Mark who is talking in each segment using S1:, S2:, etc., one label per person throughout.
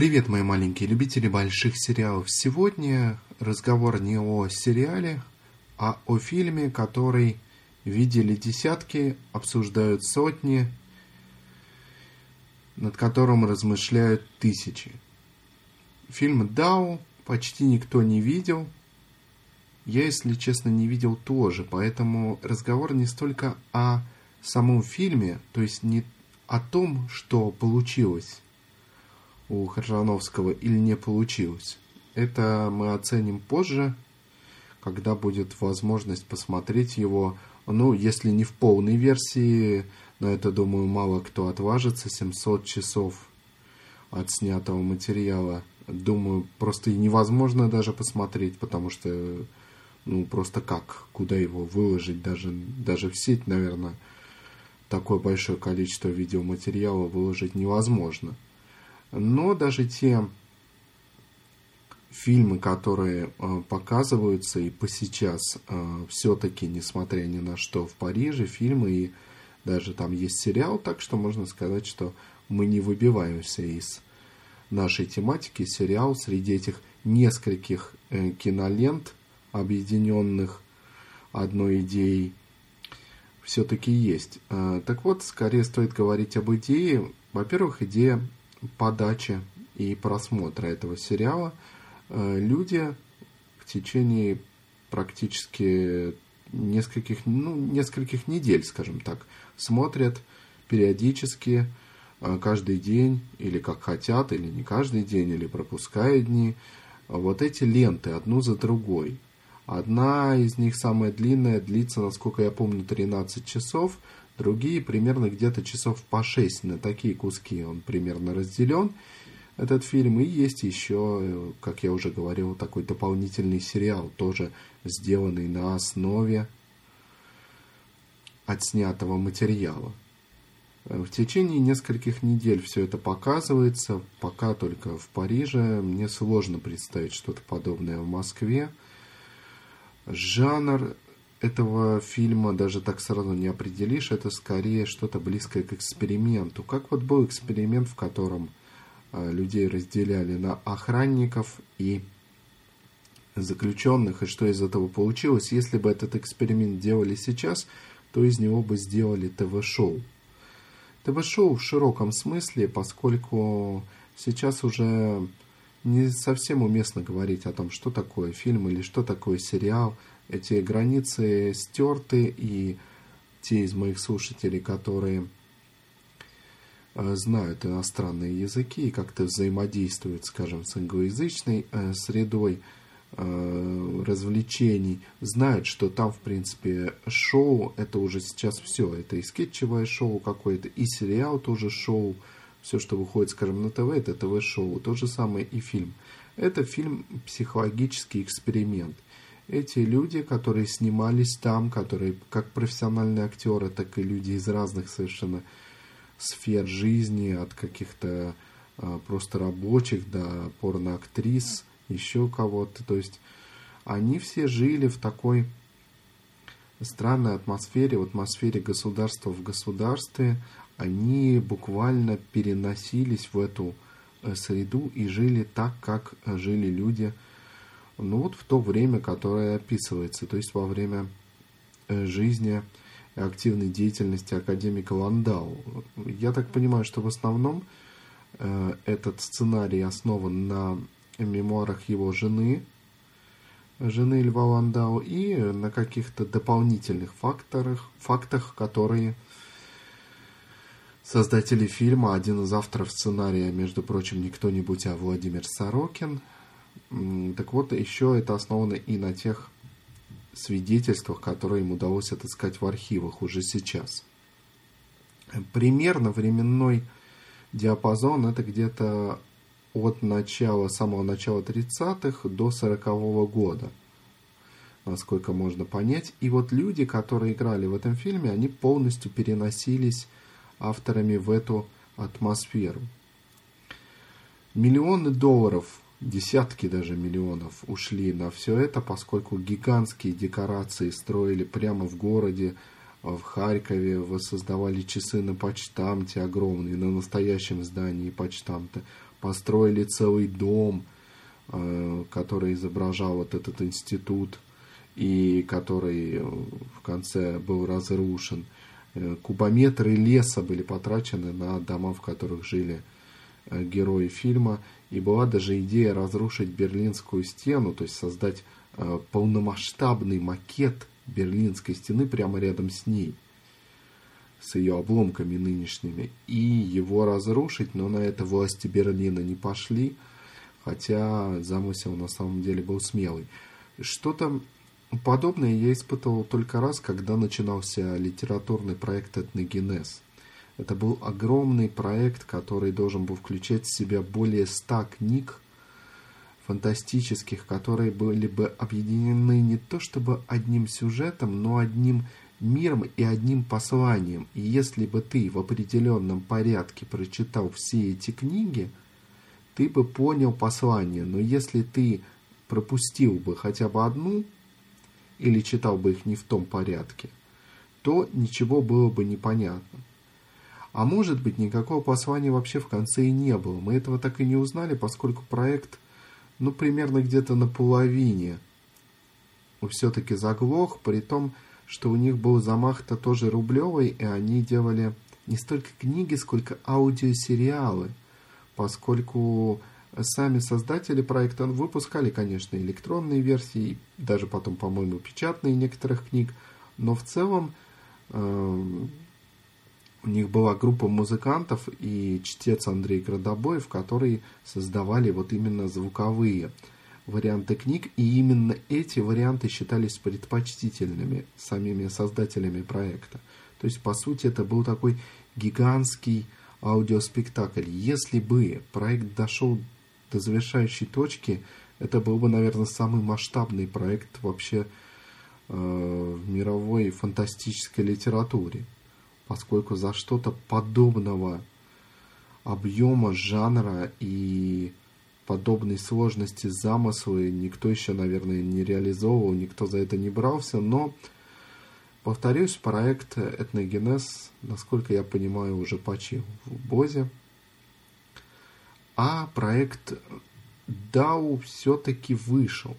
S1: Привет, мои маленькие любители больших сериалов. Сегодня разговор не о сериале, а о фильме, который видели десятки, обсуждают сотни, над которым размышляют тысячи. Фильм «Дау» почти никто не видел. Я, если честно, не видел тоже, поэтому разговор не столько о самом фильме, то есть не о том, что получилось у Харжановского или не получилось. Это мы оценим позже, когда будет возможность посмотреть его, ну, если не в полной версии, на это, думаю, мало кто отважится, 700 часов от снятого материала. Думаю, просто невозможно даже посмотреть, потому что, ну, просто как, куда его выложить, даже, даже в сеть, наверное, такое большое количество видеоматериала выложить невозможно. Но даже те фильмы, которые э, показываются и по сейчас, э, все-таки, несмотря ни на что, в Париже, фильмы и даже там есть сериал, так что можно сказать, что мы не выбиваемся из нашей тематики. Сериал среди этих нескольких э, кинолент, объединенных одной идеей, все-таки есть. Так вот, скорее стоит говорить об идее. Во-первых, идея подачи и просмотра этого сериала. Э, люди в течение практически нескольких, ну, нескольких недель, скажем так, смотрят периодически, э, каждый день, или как хотят, или не каждый день, или пропуская дни, вот эти ленты одну за другой. Одна из них, самая длинная, длится, насколько я помню, 13 часов, другие примерно где-то часов по 6 на такие куски он примерно разделен, этот фильм. И есть еще, как я уже говорил, такой дополнительный сериал, тоже сделанный на основе отснятого материала. В течение нескольких недель все это показывается, пока только в Париже. Мне сложно представить что-то подобное в Москве. Жанр этого фильма даже так сразу не определишь, это скорее что-то близкое к эксперименту. Как вот был эксперимент, в котором э, людей разделяли на охранников и заключенных, и что из этого получилось. Если бы этот эксперимент делали сейчас, то из него бы сделали ТВ-шоу. ТВ-шоу в широком смысле, поскольку сейчас уже не совсем уместно говорить о том, что такое фильм или что такое сериал. Эти границы стерты, и те из моих слушателей, которые э, знают иностранные языки и как-то взаимодействуют, скажем, с англоязычной э, средой, Э, развлечений, знают, что там, в принципе, шоу, это уже сейчас все. Это и скетчевое шоу какое-то, и сериал тоже шоу. Все, что выходит, скажем, на ТВ, это ТВ-шоу. То же самое и фильм. Это фильм «Психологический эксперимент». Эти люди, которые снимались там, которые как профессиональные актеры, так и люди из разных совершенно сфер жизни, от каких-то а, просто рабочих до порноактрис – еще кого-то. То есть они все жили в такой странной атмосфере, в атмосфере государства в государстве. Они буквально переносились в эту э, среду и жили так, как жили люди ну вот в то время, которое описывается, то есть во время э, жизни активной деятельности академика Ландау. Я так понимаю, что в основном э, этот сценарий основан на мемуарах его жены, жены Льва Ландау, и на каких-то дополнительных факторах, фактах, которые создатели фильма, один из авторов сценария, между прочим, не кто-нибудь, а Владимир Сорокин. Так вот, еще это основано и на тех свидетельствах, которые им удалось отыскать в архивах уже сейчас. Примерно временной диапазон это где-то от начала, самого начала 30-х до 40-го года, насколько можно понять. И вот люди, которые играли в этом фильме, они полностью переносились авторами в эту атмосферу. Миллионы долларов, десятки даже миллионов ушли на все это, поскольку гигантские декорации строили прямо в городе, в Харькове воссоздавали часы на почтамте огромные, на настоящем здании почтамта. Построили целый дом, э, который изображал вот этот институт и который в конце был разрушен. Э, кубометры леса были потрачены на дома, в которых жили э, герои фильма. И была даже идея разрушить Берлинскую стену, то есть создать полномасштабный макет Берлинской стены прямо рядом с ней, с ее обломками нынешними, и его разрушить, но на это власти Берлина не пошли, хотя замысел на самом деле был смелый. Что-то подобное я испытывал только раз, когда начинался литературный проект «Этногенез». Это был огромный проект, который должен был включать в себя более ста книг, фантастических, которые были бы объединены не то чтобы одним сюжетом, но одним миром и одним посланием. И если бы ты в определенном порядке прочитал все эти книги, ты бы понял послание. Но если ты пропустил бы хотя бы одну или читал бы их не в том порядке, то ничего было бы непонятно. А может быть, никакого послания вообще в конце и не было. Мы этого так и не узнали, поскольку проект – ну, примерно где-то на половине все-таки заглох, при том, что у них был замах-то тоже рублевый, и они делали не столько книги, сколько аудиосериалы, поскольку сами создатели проекта выпускали, конечно, электронные версии, даже потом, по-моему, печатные некоторых книг, но в целом э, у них была группа музыкантов и чтец Андрей Градобоев, которые создавали вот именно звуковые варианты книг, и именно эти варианты считались предпочтительными самими создателями проекта. То есть, по сути, это был такой гигантский аудиоспектакль. Если бы проект дошел до завершающей точки, это был бы, наверное, самый масштабный проект вообще э, в мировой фантастической литературе поскольку за что-то подобного объема жанра и подобной сложности замыслы никто еще, наверное, не реализовывал, никто за это не брался, но, повторюсь, проект «Этногенез», насколько я понимаю, уже почил в Бозе, а проект DAO все-таки вышел,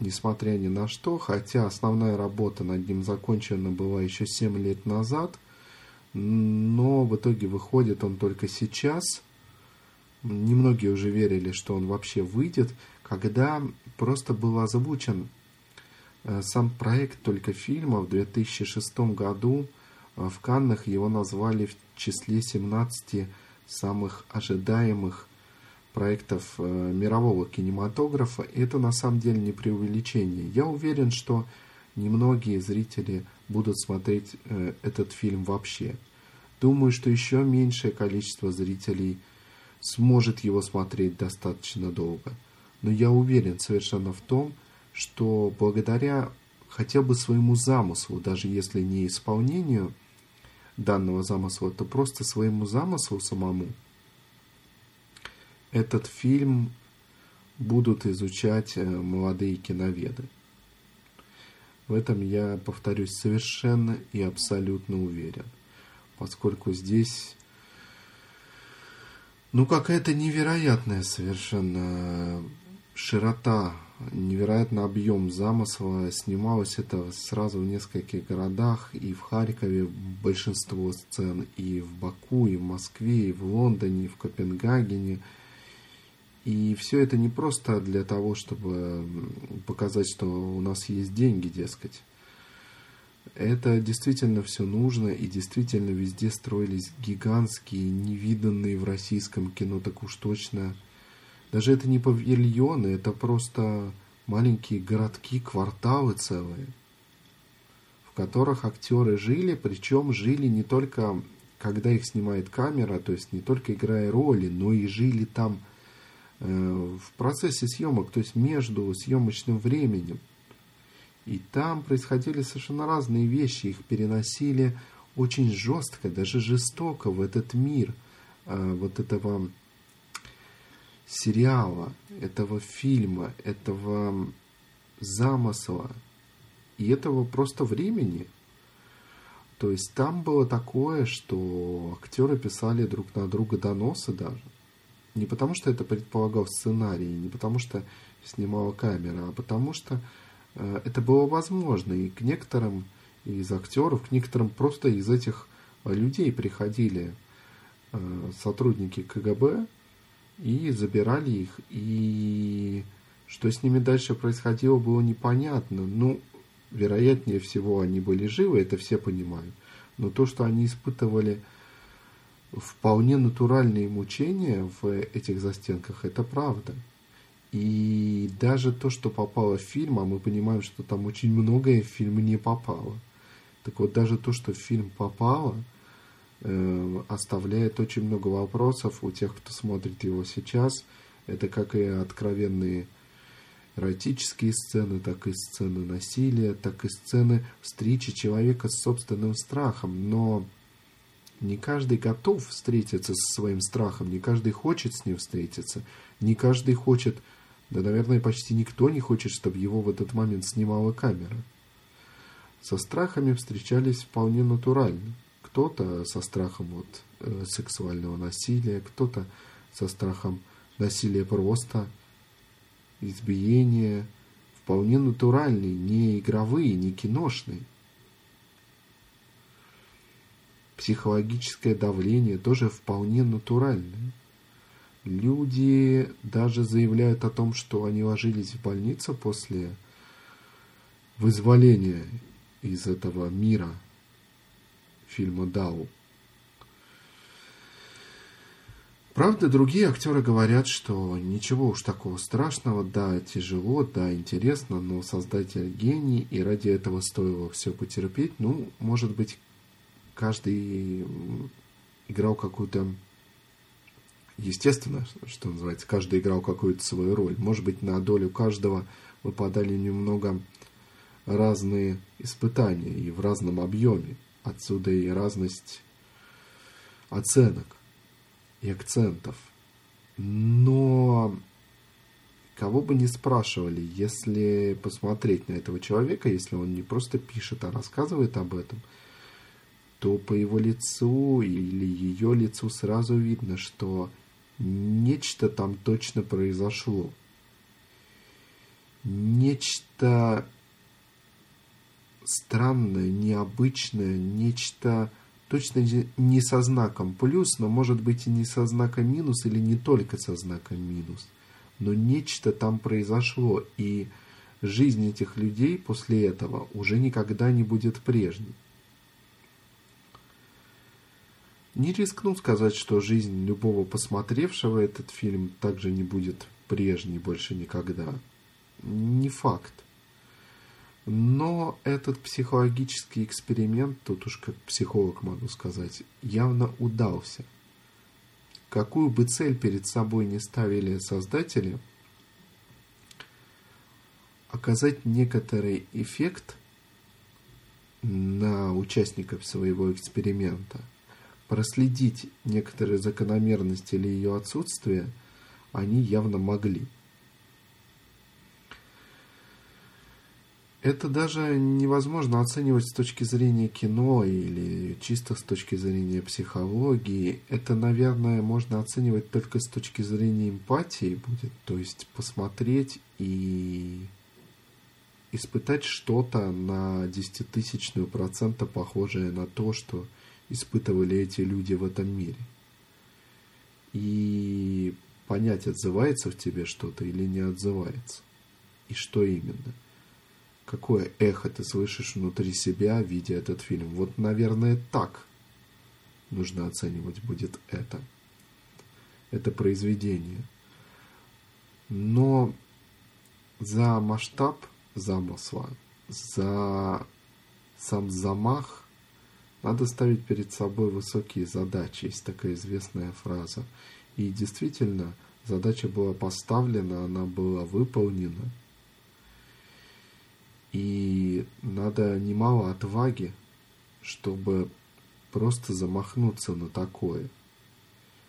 S1: несмотря ни на что, хотя основная работа над ним закончена была еще 7 лет назад – но в итоге выходит он только сейчас. Немногие уже верили, что он вообще выйдет, когда просто был озвучен э, сам проект только фильма в 2006 году. Э, в Каннах его назвали в числе 17 самых ожидаемых проектов э, мирового кинематографа. Это на самом деле не преувеличение. Я уверен, что немногие зрители будут смотреть э, этот фильм вообще. Думаю, что еще меньшее количество зрителей сможет его смотреть достаточно долго. Но я уверен совершенно в том, что благодаря хотя бы своему замыслу, даже если не исполнению данного замысла, то просто своему замыслу самому, этот фильм будут изучать э, молодые киноведы. В этом я, повторюсь, совершенно и абсолютно уверен. Поскольку здесь, ну, какая-то невероятная совершенно широта, невероятный объем замысла. Снималось это сразу в нескольких городах, и в Харькове большинство сцен, и в Баку, и в Москве, и в Лондоне, и в Копенгагене – и все это не просто для того, чтобы показать, что у нас есть деньги, дескать. Это действительно все нужно, и действительно везде строились гигантские, невиданные в российском кино, так уж точно. Даже это не павильоны, это просто маленькие городки, кварталы целые, в которых актеры жили, причем жили не только, когда их снимает камера, то есть не только играя роли, но и жили там в процессе съемок, то есть между съемочным временем. И там происходили совершенно разные вещи, их переносили очень жестко, даже жестоко в этот мир э, вот этого сериала, этого фильма, этого замысла и этого просто времени. То есть там было такое, что актеры писали друг на друга доносы даже. Не потому, что это предполагал сценарий, не потому, что снимала камера, а потому что э, это было возможно. И к некоторым из актеров, к некоторым просто из этих людей приходили э, сотрудники КГБ и забирали их. И что с ними дальше происходило, было непонятно. Ну, вероятнее всего, они были живы, это все понимают. Но то, что они испытывали вполне натуральные мучения в этих застенках, это правда. И даже то, что попало в фильм, а мы понимаем, что там очень многое в фильм не попало. Так вот, даже то, что в фильм попало, э, оставляет очень много вопросов у тех, кто смотрит его сейчас. Это как и откровенные эротические сцены, так и сцены насилия, так и сцены встречи человека с собственным страхом. Но не каждый готов встретиться со своим страхом, не каждый хочет с ним встретиться, не каждый хочет, да, наверное, почти никто не хочет, чтобы его в этот момент снимала камера. Со страхами встречались вполне натурально. Кто-то со страхом от э, сексуального насилия, кто-то со страхом насилия просто, избиения, вполне натуральные, не игровые, не киношные. Психологическое давление тоже вполне натуральное. Люди даже заявляют о том, что они ложились в больницу после вызволения из этого мира фильма «Дау». Правда, другие актеры говорят, что ничего уж такого страшного, да, тяжело, да, интересно, но создатель гений, и ради этого стоило все потерпеть. Ну, может быть, каждый играл какую-то... Естественно, что называется, каждый играл какую-то свою роль. Может быть, на долю каждого выпадали немного разные испытания и в разном объеме. Отсюда и разность оценок и акцентов. Но кого бы ни спрашивали, если посмотреть на этого человека, если он не просто пишет, а рассказывает об этом, то по его лицу или ее лицу сразу видно, что нечто там точно произошло. Нечто странное, необычное, нечто точно не со знаком плюс, но может быть и не со знаком минус, или не только со знаком минус. Но нечто там произошло, и жизнь этих людей после этого уже никогда не будет прежней. Не рискну сказать, что жизнь любого посмотревшего этот фильм также не будет прежней больше никогда. Не факт. Но этот психологический эксперимент, тут уж как психолог могу сказать, явно удался. Какую бы цель перед собой не ставили создатели, оказать некоторый эффект на участников своего эксперимента, проследить некоторые закономерности или ее отсутствие, они явно могли – это даже невозможно оценивать с точки зрения кино или чисто с точки зрения психологии. Это, наверное, можно оценивать только с точки зрения эмпатии будет, то есть посмотреть и испытать что-то на десятитысячную процента похожее на то, что испытывали эти люди в этом мире. И понять, отзывается в тебе что-то или не отзывается. И что именно – какое эхо ты слышишь внутри себя, видя этот фильм. Вот, наверное, так нужно оценивать будет это. Это произведение. Но за масштаб замысла, за сам замах надо ставить перед собой высокие задачи. Есть такая известная фраза. И действительно, задача была поставлена, она была выполнена – и надо немало отваги, чтобы просто замахнуться на такое.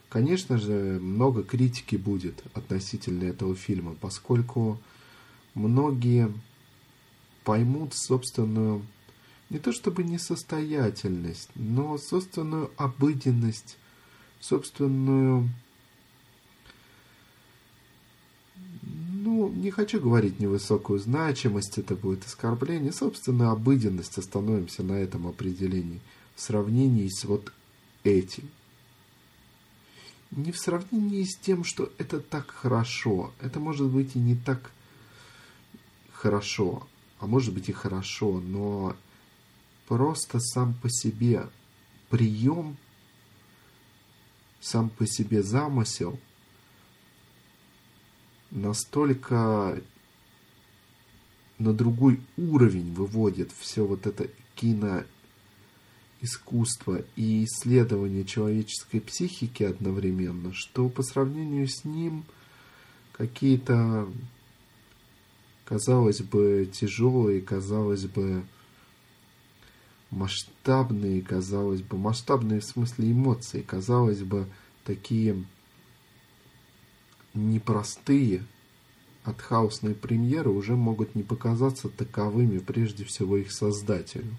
S1: Конечно же, много критики будет относительно этого фильма, поскольку многие поймут собственную не то чтобы несостоятельность, но собственную обыденность, собственную ну, не хочу говорить невысокую значимость, это будет оскорбление, собственную обыденность, остановимся на этом определении, в сравнении с вот этим. Не в сравнении с тем, что это так хорошо, это может быть и не так хорошо, а может быть и хорошо, но просто сам по себе прием, сам по себе замысел – настолько на другой уровень выводит все вот это киноискусство и исследование человеческой психики одновременно, что по сравнению с ним какие-то, казалось бы, тяжелые, казалось бы, масштабные, казалось бы, масштабные в смысле эмоций, казалось бы, такие непростые от хаосной премьеры уже могут не показаться таковыми прежде всего их создателю.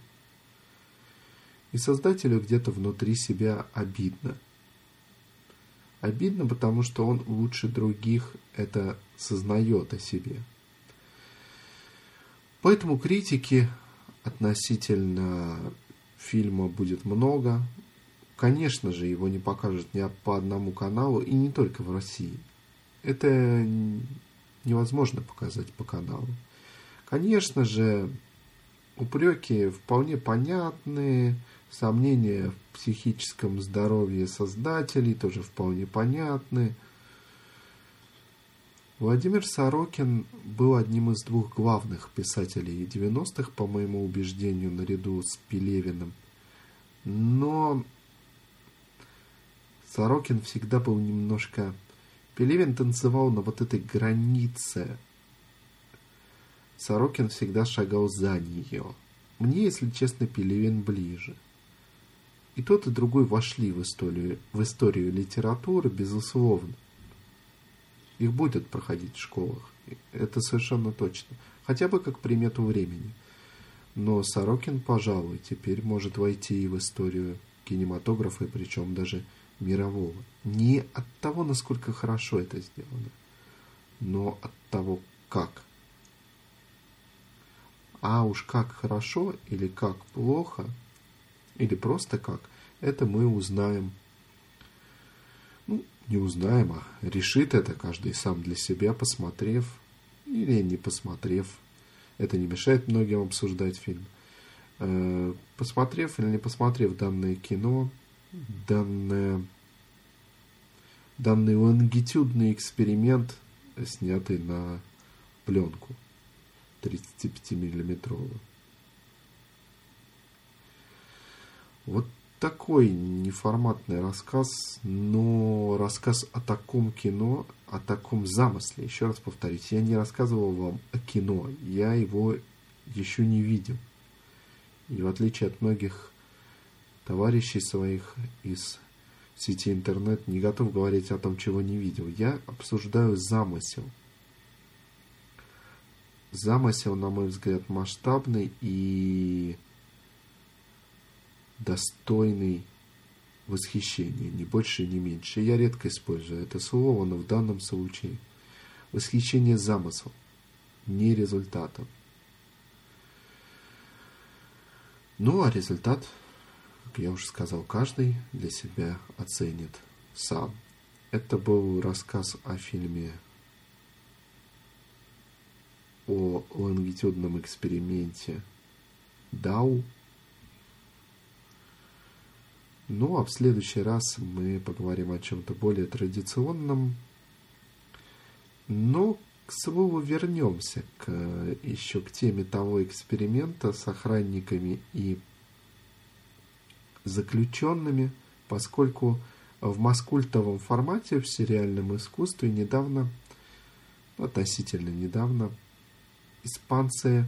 S1: И создателю где-то внутри себя обидно. Обидно, потому что он лучше других это сознает о себе. Поэтому критики относительно фильма будет много. Конечно же, его не покажут ни по одному каналу, и не только в России – это невозможно показать по каналу. Конечно же, упреки вполне понятные, сомнения в психическом здоровье создателей тоже вполне понятны. Владимир Сорокин был одним из двух главных писателей 90-х, по моему убеждению, наряду с Пелевиным. Но Сорокин всегда был немножко Пелевин танцевал на вот этой границе. Сорокин всегда шагал за нее. Мне, если честно, Пелевин ближе. И тот, и другой вошли в историю, в историю литературы, безусловно. Их будет проходить в школах. Это совершенно точно. Хотя бы как примету времени. Но Сорокин, пожалуй, теперь может войти и в историю кинематографа, и причем даже мирового. Не от того, насколько хорошо это сделано, но от того, как. А уж как хорошо или как плохо, или просто как, это мы узнаем. Ну, не а решит это каждый сам для себя, посмотрев или не посмотрев. Это не мешает многим обсуждать фильм. Э, посмотрев или не посмотрев данное кино, данное, данный лонгитюдный эксперимент, снятый на пленку 35-миллиметровую. Вот такой неформатный рассказ, но рассказ о таком кино, о таком замысле. Еще раз повторюсь, я не рассказывал вам о кино, я его еще не видел. И в отличие от многих товарищей своих из сети интернет, не готов говорить о том, чего не видел. Я обсуждаю замысел. Замысел, на мой взгляд, масштабный и достойный восхищения, ни больше, ни меньше. Я редко использую это слово, но в данном случае восхищение замыслом, не результатом. Ну, а результат как я уже сказал, каждый для себя оценит сам. Это был рассказ о фильме о лонгитюдном эксперименте Дау. Ну а в следующий раз мы поговорим о чем-то более традиционном. Но, к слову, вернемся к, еще к теме того эксперимента с охранниками и заключенными, поскольку в маскультовом формате в сериальном искусстве недавно, относительно недавно, испанцы,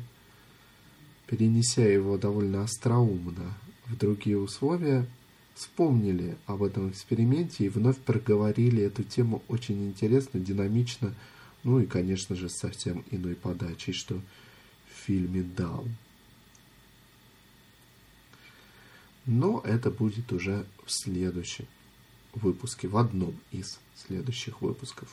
S1: перенеся его довольно остроумно в другие условия, вспомнили об этом эксперименте и вновь проговорили эту тему очень интересно, динамично, ну и, конечно же, совсем иной подачей, что в фильме «Даун». Но это будет уже в следующем выпуске, в одном из следующих выпусков.